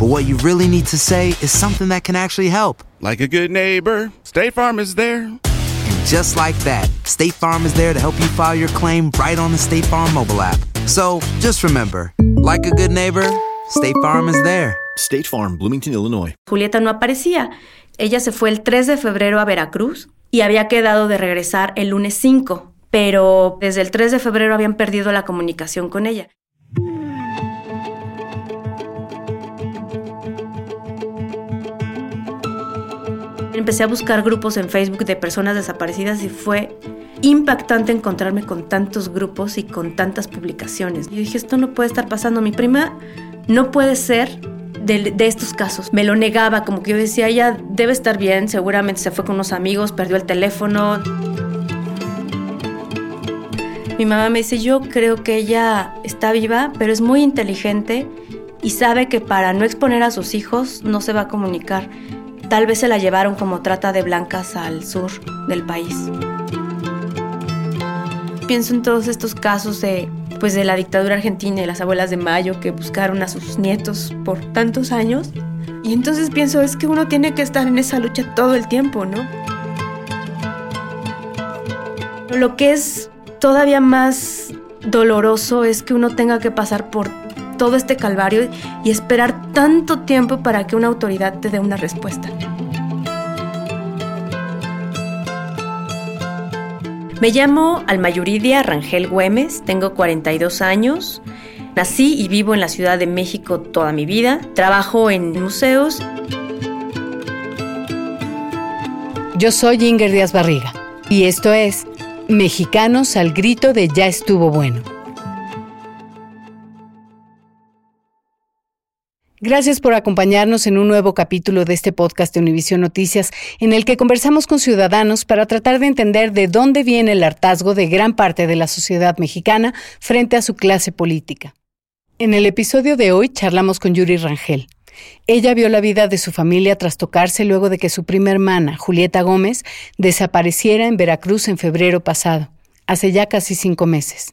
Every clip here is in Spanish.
but what you really need to say is something that can actually help. Like a good neighbor, State Farm is there. And just like that, State Farm is there to help you file your claim right on the State Farm mobile app. So just remember, like a good neighbor, State Farm is there. State Farm, Bloomington, Illinois. Julieta no aparecía. Ella se fue el 3 de febrero a Veracruz y había quedado de regresar el lunes 5, pero desde el 3 de febrero habían perdido la comunicación con ella. Empecé a buscar grupos en Facebook de personas desaparecidas y fue impactante encontrarme con tantos grupos y con tantas publicaciones. Yo dije, esto no puede estar pasando. Mi prima no puede ser de, estos casos. Me lo negaba, como que yo decía, ella debe estar bien, seguramente se fue con unos amigos, perdió el teléfono. Mi mamá me dice, yo creo que ella está viva, pero es muy inteligente y sabe que para no exponer a sus hijos no se va a comunicar. Tal vez se la llevaron como trata de blancas al sur del país. Pienso en todos estos casos de, pues, de la dictadura argentina y las abuelas de Mayo que buscaron a sus nietos por tantos años. Y entonces pienso, es que uno tiene que estar en esa lucha todo el tiempo, ¿no? Lo que es todavía más doloroso es que uno tenga que pasar por todo este calvario y esperar tanto tiempo para que una autoridad te dé una respuesta. Me llamo Almayuridia Rangel Güemes, tengo 42 años, nací y vivo en la Ciudad de México toda mi vida, trabajo en museos. Yo soy Inger Díaz Barriga y esto es Mexicanos al grito de ya estuvo bueno. Gracias por acompañarnos en un nuevo capítulo de este podcast de Univisión Noticias, en el que conversamos con ciudadanos para tratar de entender de dónde viene el hartazgo de gran parte de la sociedad mexicana frente a su clase política. En el episodio de hoy charlamos con Yuri Rangel. Ella vio la vida de su familia trastocarse luego de que su prima hermana, Julieta Gómez, desapareciera en Veracruz en febrero pasado, hace ya casi cinco meses.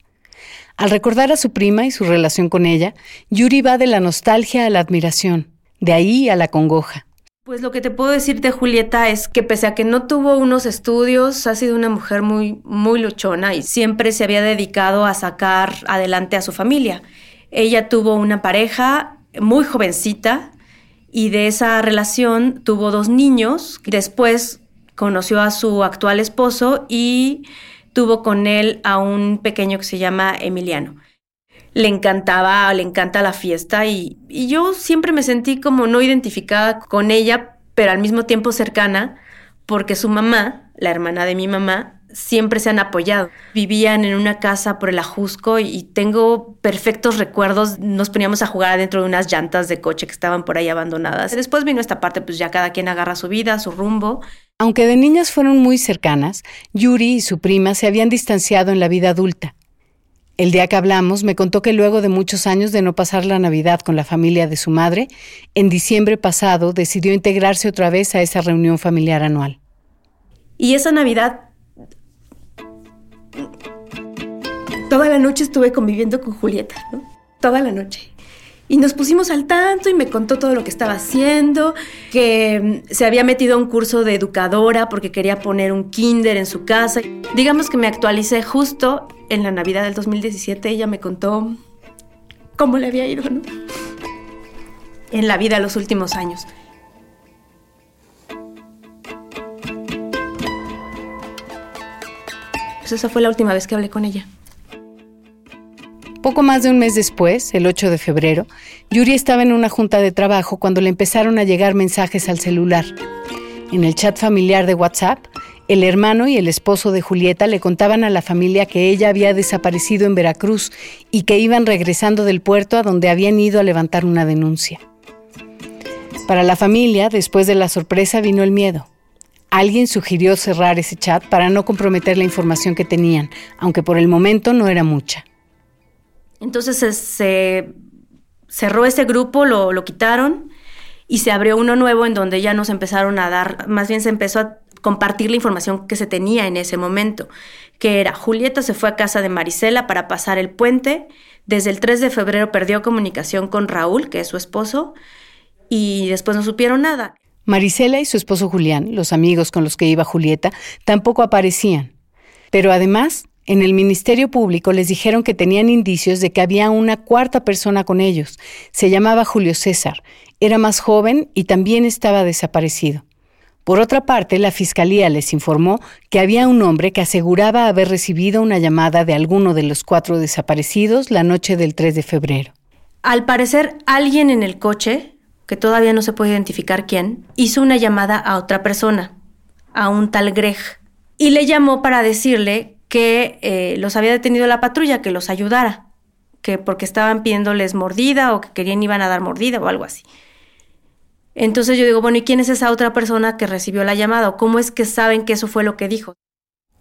Al recordar a su prima y su relación con ella, Yuri va de la nostalgia a la admiración, de ahí a la congoja. Pues lo que te puedo decir de Julieta es que pese a que no tuvo unos estudios, ha sido una mujer muy, muy luchona y siempre se había dedicado a sacar adelante a su familia. Ella tuvo una pareja muy jovencita y de esa relación tuvo dos niños. Después conoció a su actual esposo y tuvo con él a un pequeño que se llama Emiliano. Le encantaba, le encanta la fiesta y, y yo siempre me sentí como no identificada con ella, pero al mismo tiempo cercana, porque su mamá, la hermana de mi mamá, siempre se han apoyado. Vivían en una casa por el Ajusco y tengo perfectos recuerdos. Nos poníamos a jugar adentro de unas llantas de coche que estaban por ahí abandonadas. Después vino esta parte, pues ya cada quien agarra su vida, su rumbo. Aunque de niñas fueron muy cercanas, Yuri y su prima se habían distanciado en la vida adulta. El día que hablamos me contó que luego de muchos años de no pasar la Navidad con la familia de su madre, en diciembre pasado decidió integrarse otra vez a esa reunión familiar anual. Y esa Navidad, la noche estuve conviviendo con Julieta, ¿no? Toda la noche. Y nos pusimos al tanto y me contó todo lo que estaba haciendo, que mm, se había metido a un curso de educadora porque quería poner un kinder en su casa. Digamos que me actualicé justo en la Navidad del 2017. Ella me contó cómo le había ido, ¿no? En la vida los últimos años. Pues esa fue la última vez que hablé con ella. Poco más de un mes después, el 8 de febrero, Yuri estaba en una junta de trabajo cuando le empezaron a llegar mensajes al celular. En el chat familiar de WhatsApp, el hermano y el esposo de Julieta le contaban a la familia que ella había desaparecido en Veracruz y que iban regresando del puerto a donde habían ido a levantar una denuncia. Para la familia, después de la sorpresa vino el miedo. Alguien sugirió cerrar ese chat para no comprometer la información que tenían, aunque por el momento no era mucha. Entonces se, cerró ese grupo, lo, lo quitaron y se abrió uno nuevo en donde ya nos empezaron a dar, más bien se empezó a compartir la información que se tenía en ese momento, que era Julieta se fue a casa de Marisela para pasar el puente, desde el 3 de febrero perdió comunicación con Raúl, que es su esposo, y después no supieron nada. Marisela y su esposo Julián, los amigos con los que iba Julieta, tampoco aparecían. Pero además, en el Ministerio Público les dijeron que tenían indicios de que había una cuarta persona con ellos. Se llamaba Julio César. Era más joven y también estaba desaparecido. Por otra parte, la Fiscalía les informó que había un hombre que aseguraba haber recibido una llamada de alguno de los cuatro desaparecidos la noche del 3 de febrero. Al parecer, alguien en el coche, que todavía no se puede identificar quién, hizo una llamada a otra persona, a un tal Greg, y le llamó para decirle que eh, los había detenido la patrulla, que los ayudara, que porque estaban pidiéndoles mordida o que querían iban a dar mordida o algo así. Entonces yo digo, bueno, ¿y quién es esa otra persona que recibió la llamada? ¿O cómo es que saben que eso fue lo que dijo?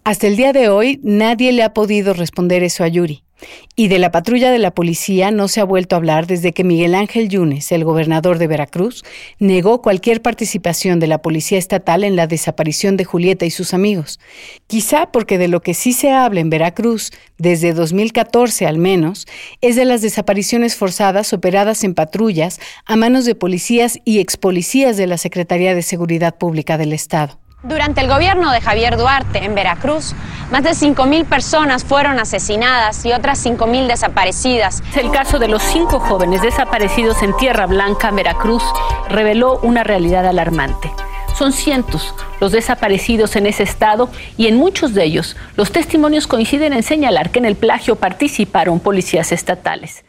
Hasta el día de hoy nadie le ha podido responder eso a Yuri. Y de la patrulla de la policía no se ha vuelto a hablar desde que Miguel Ángel Yunes, el gobernador de Veracruz, negó cualquier participación de la policía estatal en la desaparición de Julieta y sus amigos. Quizá porque de lo que sí se habla en Veracruz, desde 2014 al menos, es de las desapariciones forzadas operadas en patrullas a manos de policías y expolicías de la Secretaría de Seguridad Pública del Estado. Durante el gobierno de Javier Duarte en Veracruz, más de 5.000 personas fueron asesinadas y otras 5.000 desaparecidas. El caso de los cinco jóvenes desaparecidos en Tierra Blanca, Veracruz, reveló una realidad alarmante. Son cientos los desaparecidos en ese estado y en muchos de ellos los testimonios coinciden en señalar que en el plagio participaron policías estatales.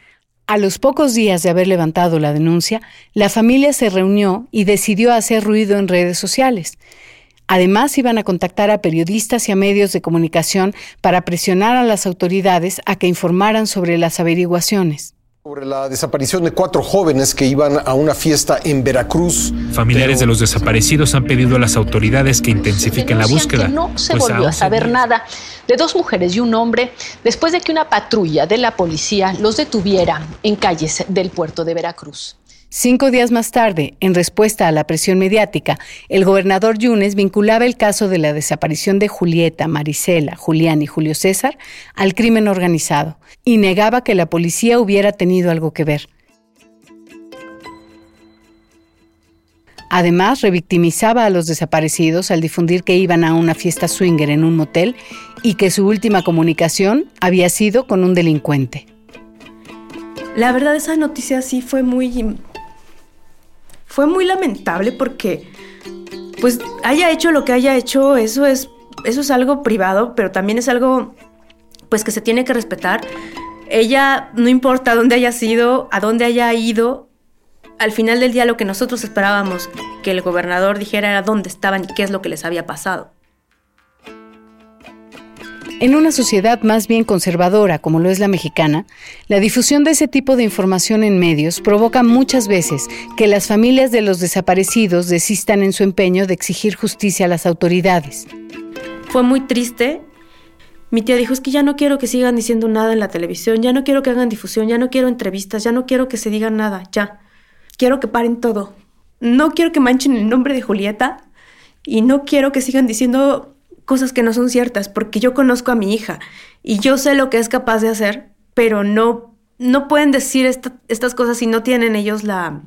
A los pocos días de haber levantado la denuncia, la familia se reunió y decidió hacer ruido en redes sociales. Además, iban a contactar a periodistas y a medios de comunicación para presionar a las autoridades a que informaran sobre las averiguaciones. Sobre la desaparición de cuatro jóvenes que iban a una fiesta en Veracruz. Familiares de los desaparecidos han pedido a las autoridades que intensifiquen la búsqueda. no se pues volvió a saber nada de dos mujeres y un hombre después de que una patrulla de la policía los detuviera en calles del puerto de Veracruz. Cinco días más tarde, en respuesta a la presión mediática, el gobernador Yunes vinculaba el caso de la desaparición de Julieta, Marisela, Julián y Julio César al crimen organizado y negaba que la policía hubiera tenido algo que ver. Además, revictimizaba a los desaparecidos al difundir que iban a una fiesta swinger en un motel y que su última comunicación había sido con un delincuente. La verdad, esa noticia sí fue muy fue muy lamentable porque, pues, haya hecho lo que haya hecho, eso es, eso es algo privado, pero también es algo, pues, que se tiene que respetar. Ella, no importa dónde haya sido, a dónde haya ido, al final del día lo que nosotros esperábamos que el gobernador dijera era dónde estaban y qué es lo que les había pasado. En una sociedad más bien conservadora como lo es la mexicana, la difusión de ese tipo de información en medios provoca muchas veces que las familias de los desaparecidos desistan en su empeño de exigir justicia a las autoridades. Fue muy triste Mi tía dijo, es que ya no quiero que sigan diciendo nada en la televisión, ya no quiero que hagan difusión, ya no quiero entrevistas, ya no quiero que se diga nada, ya. Quiero que paren todo. No quiero que manchen el nombre de Julieta y no quiero que sigan diciendo cosas que no son ciertas, porque yo conozco a mi hija y yo sé lo que es capaz de hacer, pero no, no pueden decir estas cosas si no tienen ellos la,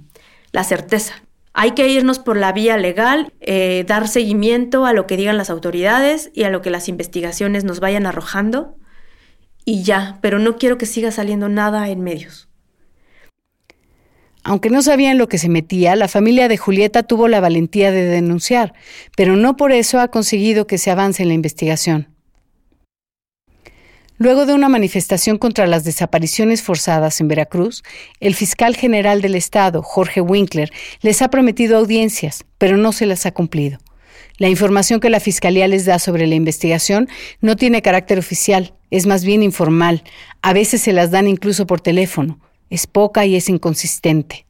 la certeza. Hay que irnos por la vía legal, eh, dar seguimiento a lo que digan las autoridades y a lo que las investigaciones nos vayan arrojando y ya, pero no quiero que siga saliendo nada en medios. Aunque no sabían lo que se metía, la familia de Julieta tuvo la valentía de denunciar, pero no por eso ha conseguido que se avance en la investigación. Luego de una manifestación contra las desapariciones forzadas en Veracruz, el fiscal general del Estado, Jorge Winkler, les ha prometido audiencias, pero no se las ha cumplido. La información que la Fiscalía les da sobre la investigación no tiene carácter oficial, es más bien informal. A veces se las dan incluso por teléfono. Es poca y es inconsistente.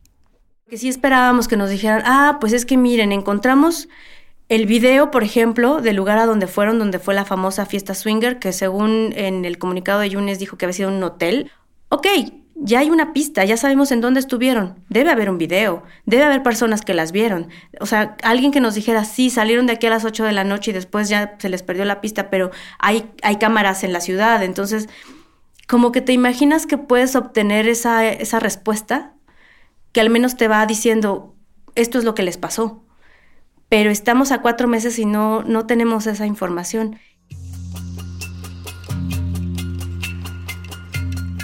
Que sí esperábamos que nos dijeran, ah, pues es que miren, encontramos el video, por ejemplo, del lugar a donde fueron, donde fue la famosa fiesta swinger, que según en el comunicado de Yunes dijo que había sido un hotel. Ok, ya hay una pista, ya sabemos en dónde estuvieron. Debe haber un video, debe haber personas que las vieron. O sea, alguien que nos dijera, sí, salieron de aquí a las 8 de la noche y después ya se les perdió la pista, pero hay, hay cámaras en la ciudad. Entonces, como que te imaginas que puedes obtener esa, esa respuesta que al menos te va diciendo, esto es lo que les pasó pero estamos a cuatro meses y no, no tenemos esa información.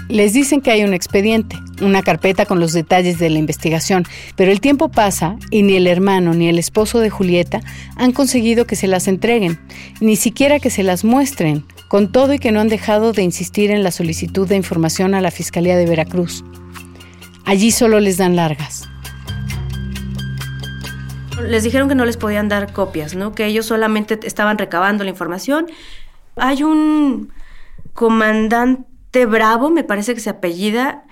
Les dicen que hay un expediente, una carpeta con los detalles de la investigación, pero el tiempo pasa y ni el hermano ni el esposo de Julieta han conseguido que se las entreguen, ni siquiera que se las muestren, con todo y que no han dejado de insistir en la solicitud de información a la Fiscalía de Veracruz. Allí solo les dan largas. Les dijeron que no les podían dar copias, ¿no? Que ellos solamente estaban recabando la información. Hay un comandante Bravo, me parece que se apellida,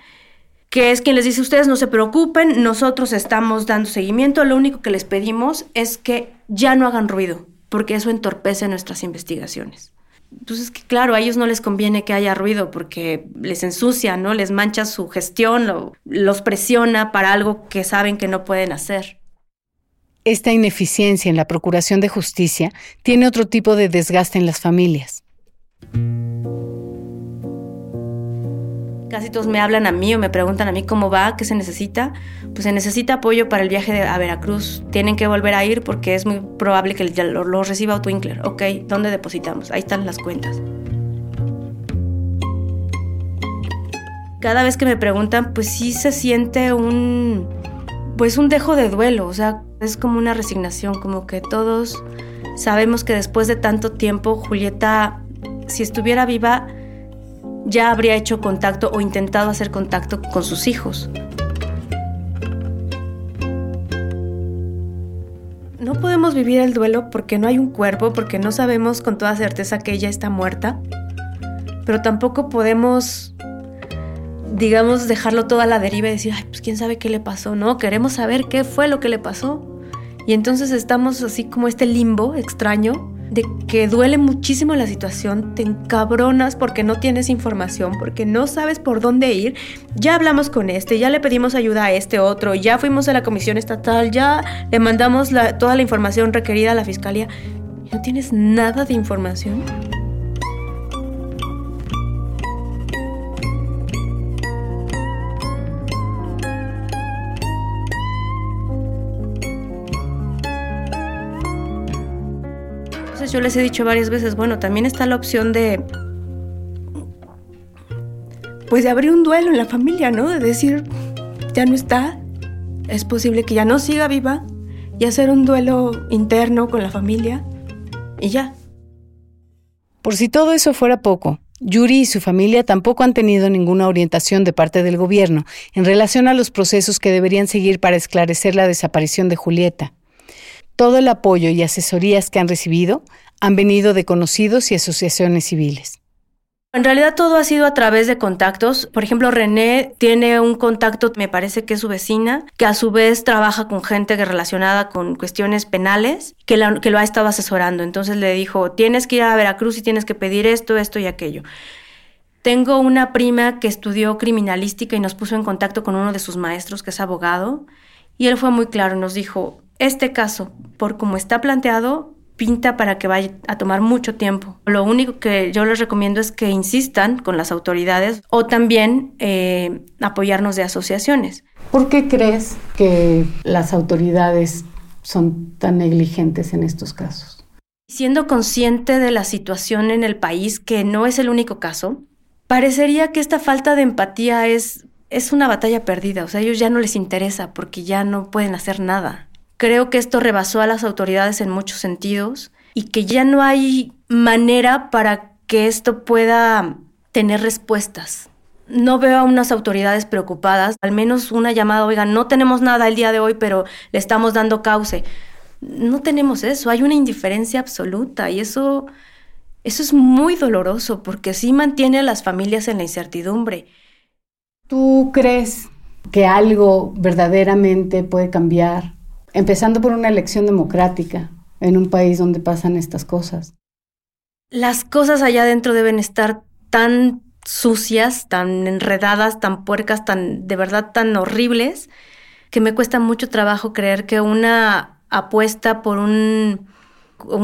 que es quien les dice, ustedes no se preocupen, nosotros estamos dando seguimiento, lo único que les pedimos es que ya no hagan ruido, porque eso entorpece nuestras investigaciones. Entonces, claro, a ellos no les conviene que haya ruido porque les ensucia, ¿no? Les mancha su gestión, los presiona para algo que saben que no pueden hacer. Esta ineficiencia en la procuración de justicia tiene otro tipo de desgaste en las familias. Casi todos me hablan a mí o me preguntan a mí cómo va, qué se necesita. Pues se necesita apoyo para el viaje a Veracruz. Tienen que volver a ir porque es muy probable que lo, lo reciba Twinkler. Ok, ¿dónde depositamos? Ahí están las cuentas. Cada vez que me preguntan, pues sí se siente un, pues un dejo de duelo, o sea, es como una resignación, como que todos sabemos que después de tanto tiempo Julieta, si estuviera viva, ya habría hecho contacto o intentado hacer contacto con sus hijos. No podemos vivir el duelo porque no hay un cuerpo, porque no sabemos con toda certeza que ella está muerta, pero tampoco podemos digamos, dejarlo todo a la deriva y decir, ay, pues quién sabe qué le pasó, ¿no? Queremos saber qué fue lo que le pasó. Y entonces estamos así como este limbo extraño de que duele muchísimo la situación, te encabronas porque no tienes información, porque no sabes por dónde ir. Ya hablamos con este, ya le pedimos ayuda a este otro, ya fuimos a la comisión estatal, ya le mandamos toda la información requerida a la fiscalía. ¿No tienes nada de información? Yo les he dicho varias veces, bueno, también está la opción de, pues de abrir un duelo en la familia, ¿no? De decir, ya no está, es posible que ya no siga viva y hacer un duelo interno con la familia y ya. Por si todo eso fuera poco, Yuri y su familia tampoco han tenido ninguna orientación de parte del gobierno en relación a los procesos que deberían seguir para esclarecer la desaparición de Julieta. Todo el apoyo y asesorías que han recibido han venido de conocidos y asociaciones civiles. En realidad todo ha sido a través de contactos. Por ejemplo, René tiene un contacto, me parece que es su vecina, que a su vez trabaja con gente relacionada con cuestiones penales, que, que lo ha estado asesorando. Entonces le dijo, tienes que ir a Veracruz y tienes que pedir esto, esto y aquello. Tengo una prima que estudió criminalística y nos puso en contacto con uno de sus maestros, que es abogado, y él fue muy claro, nos dijo, este caso, por como está planteado, pinta para que vaya a tomar mucho tiempo. Lo único que yo les recomiendo es que insistan con las autoridades o también eh, apoyarnos de asociaciones. ¿Por qué crees que las autoridades son tan negligentes en estos casos? Siendo consciente de la situación en el país, que no es el único caso, parecería que esta falta de empatía es, es una batalla perdida. O sea, a ellos ya no les interesa porque ya no pueden hacer nada. Creo que esto rebasó a las autoridades en muchos sentidos y que ya no hay manera para que esto pueda tener respuestas. No veo a unas autoridades preocupadas, al menos una llamada, oigan, no tenemos nada el día de hoy, pero le estamos dando cauce. No tenemos eso, hay una indiferencia absoluta y eso, eso es muy doloroso porque sí mantiene a las familias en la incertidumbre. ¿Tú crees que algo verdaderamente puede cambiar empezando por una elección democrática en un país donde pasan estas cosas. Las cosas allá adentro deben estar tan sucias, tan enredadas, tan puercas, tan de verdad tan horribles, que me cuesta mucho trabajo creer que una apuesta por un,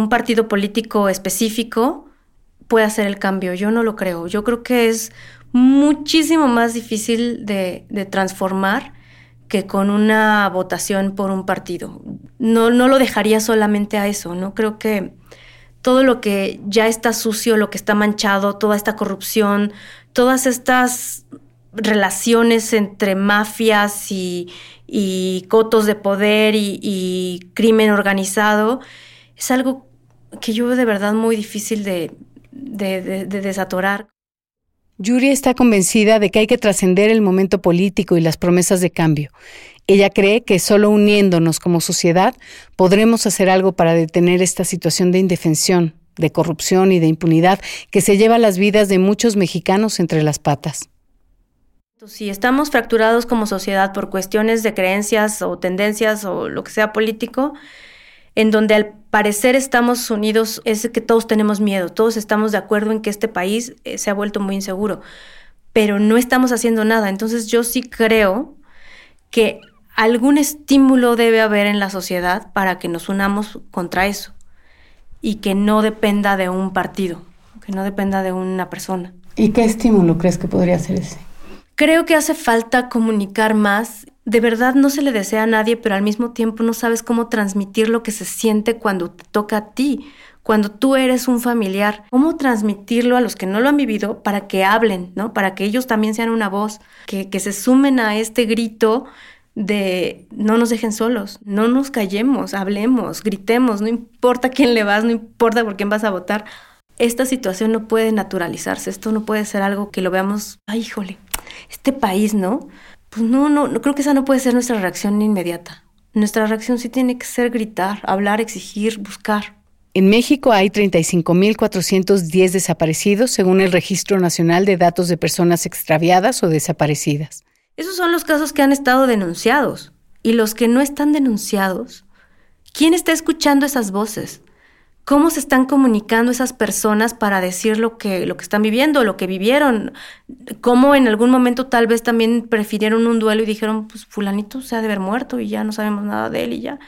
partido político específico pueda hacer el cambio. Yo no lo creo. Yo creo que es muchísimo más difícil de transformar que con una votación por un partido. No, no lo dejaría solamente a eso, ¿no? Creo que todo lo que ya está sucio, lo que está manchado, toda esta corrupción, todas estas relaciones entre mafias y, cotos de poder y, crimen organizado, es algo que yo veo de verdad muy difícil de, de desatorar. Yuri está convencida de que hay que trascender el momento político y las promesas de cambio. Ella cree que solo uniéndonos como sociedad podremos hacer algo para detener esta situación de indefensión, de corrupción y de impunidad que se lleva las vidas de muchos mexicanos entre las patas. Si estamos fracturados como sociedad por cuestiones de creencias o tendencias o lo que sea político, en donde al parecer estamos unidos es que todos tenemos miedo, todos estamos de acuerdo en que este país eh, se ha vuelto muy inseguro, pero no estamos haciendo nada. Entonces yo sí creo que algún estímulo debe haber en la sociedad para que nos unamos contra eso y que no dependa de un partido, que no dependa de una persona. ¿Y qué estímulo crees que podría ser ese? Creo que hace falta comunicar más de verdad no se le desea a nadie, pero al mismo tiempo no sabes cómo transmitir lo que se siente cuando te toca a ti, cuando tú eres un familiar. Cómo transmitirlo a los que no lo han vivido para que hablen, ¿no? Para que ellos también sean una voz, que, que se sumen a este grito de no nos dejen solos, no nos callemos, hablemos, gritemos, no importa quién le vas, no importa por quién vas a votar. Esta situación no puede naturalizarse, esto no puede ser algo que lo veamos, ay, híjole, este país, ¿no? Pues no, no, no creo que esa no puede ser nuestra reacción inmediata. Nuestra reacción sí tiene que ser gritar, hablar, exigir, buscar. En México hay 35.410 desaparecidos según el Registro Nacional de Datos de Personas Extraviadas o Desaparecidas. Esos son los casos que han estado denunciados. Y los que no están denunciados, ¿quién está escuchando esas voces? Cómo se están comunicando esas personas para decir lo que, lo que están viviendo, lo que vivieron, cómo en algún momento tal vez también prefirieron un duelo y dijeron, pues fulanito se ha de haber muerto y ya no sabemos nada de él y ya.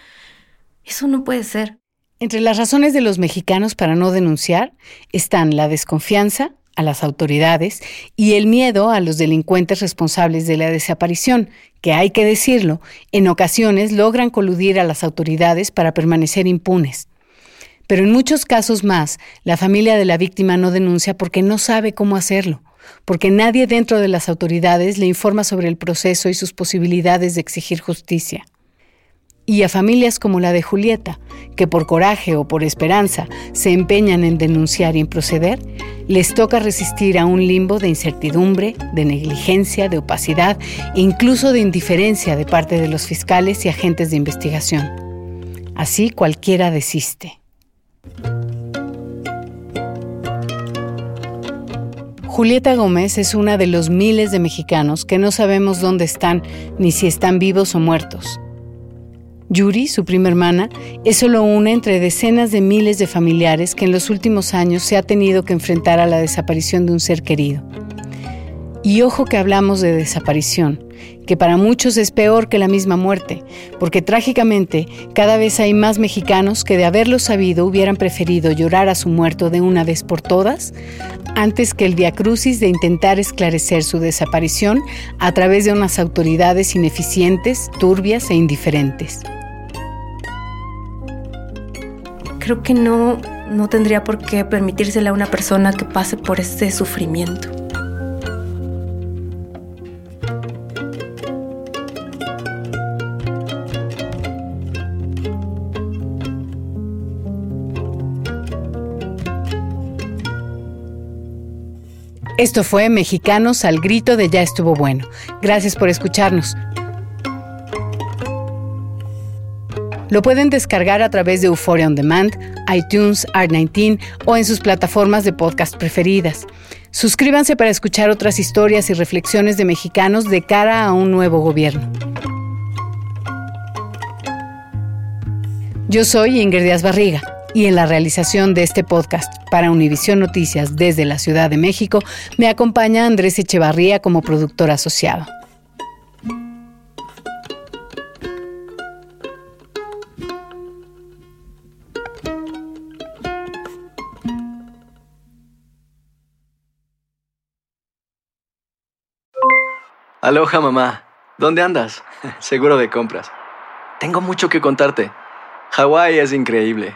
Eso no puede ser. Entre las razones de los mexicanos para no denunciar están la desconfianza a las autoridades y el miedo a los delincuentes responsables de la desaparición, que hay que decirlo, en ocasiones logran coludir a las autoridades para permanecer impunes. Pero en muchos casos más, la familia de la víctima no denuncia porque no sabe cómo hacerlo, porque nadie dentro de las autoridades le informa sobre el proceso y sus posibilidades de exigir justicia. Y a familias como la de Julieta, que por coraje o por esperanza se empeñan en denunciar y en proceder, les toca resistir a un limbo de incertidumbre, de negligencia, de opacidad e incluso de indiferencia de parte de los fiscales y agentes de investigación. Así cualquiera desiste. Julieta Gómez es una de los miles de mexicanos que no sabemos dónde están ni si están vivos o muertos. Yuri, su prima hermana, es solo una entre decenas de miles de familiares que en los últimos años se ha tenido que enfrentar a la desaparición de un ser querido. Y ojo que hablamos de desaparición, que para muchos es peor que la misma muerte, porque trágicamente cada vez hay más mexicanos que de haberlo sabido hubieran preferido llorar a su muerto de una vez por todas, antes que el viacrucis de intentar esclarecer su desaparición a través de unas autoridades ineficientes, turbias e indiferentes. Creo que no, no tendría por qué permitírsela a una persona que pase por este sufrimiento. Esto fue Mexicanos al grito de Ya estuvo bueno. Gracias por escucharnos. Lo pueden descargar a través de Euphoria On Demand, iTunes, Art19 o en sus plataformas de podcast preferidas. Suscríbanse para escuchar otras historias y reflexiones de mexicanos de cara a un nuevo gobierno. Yo soy Ingrid Díaz Barriga y en la realización de este podcast para Univisión Noticias desde la Ciudad de México me acompaña Andrés Echevarría como productor asociado. Aloha mamá, ¿dónde andas? Seguro de compras. Tengo mucho que contarte. Hawái es increíble.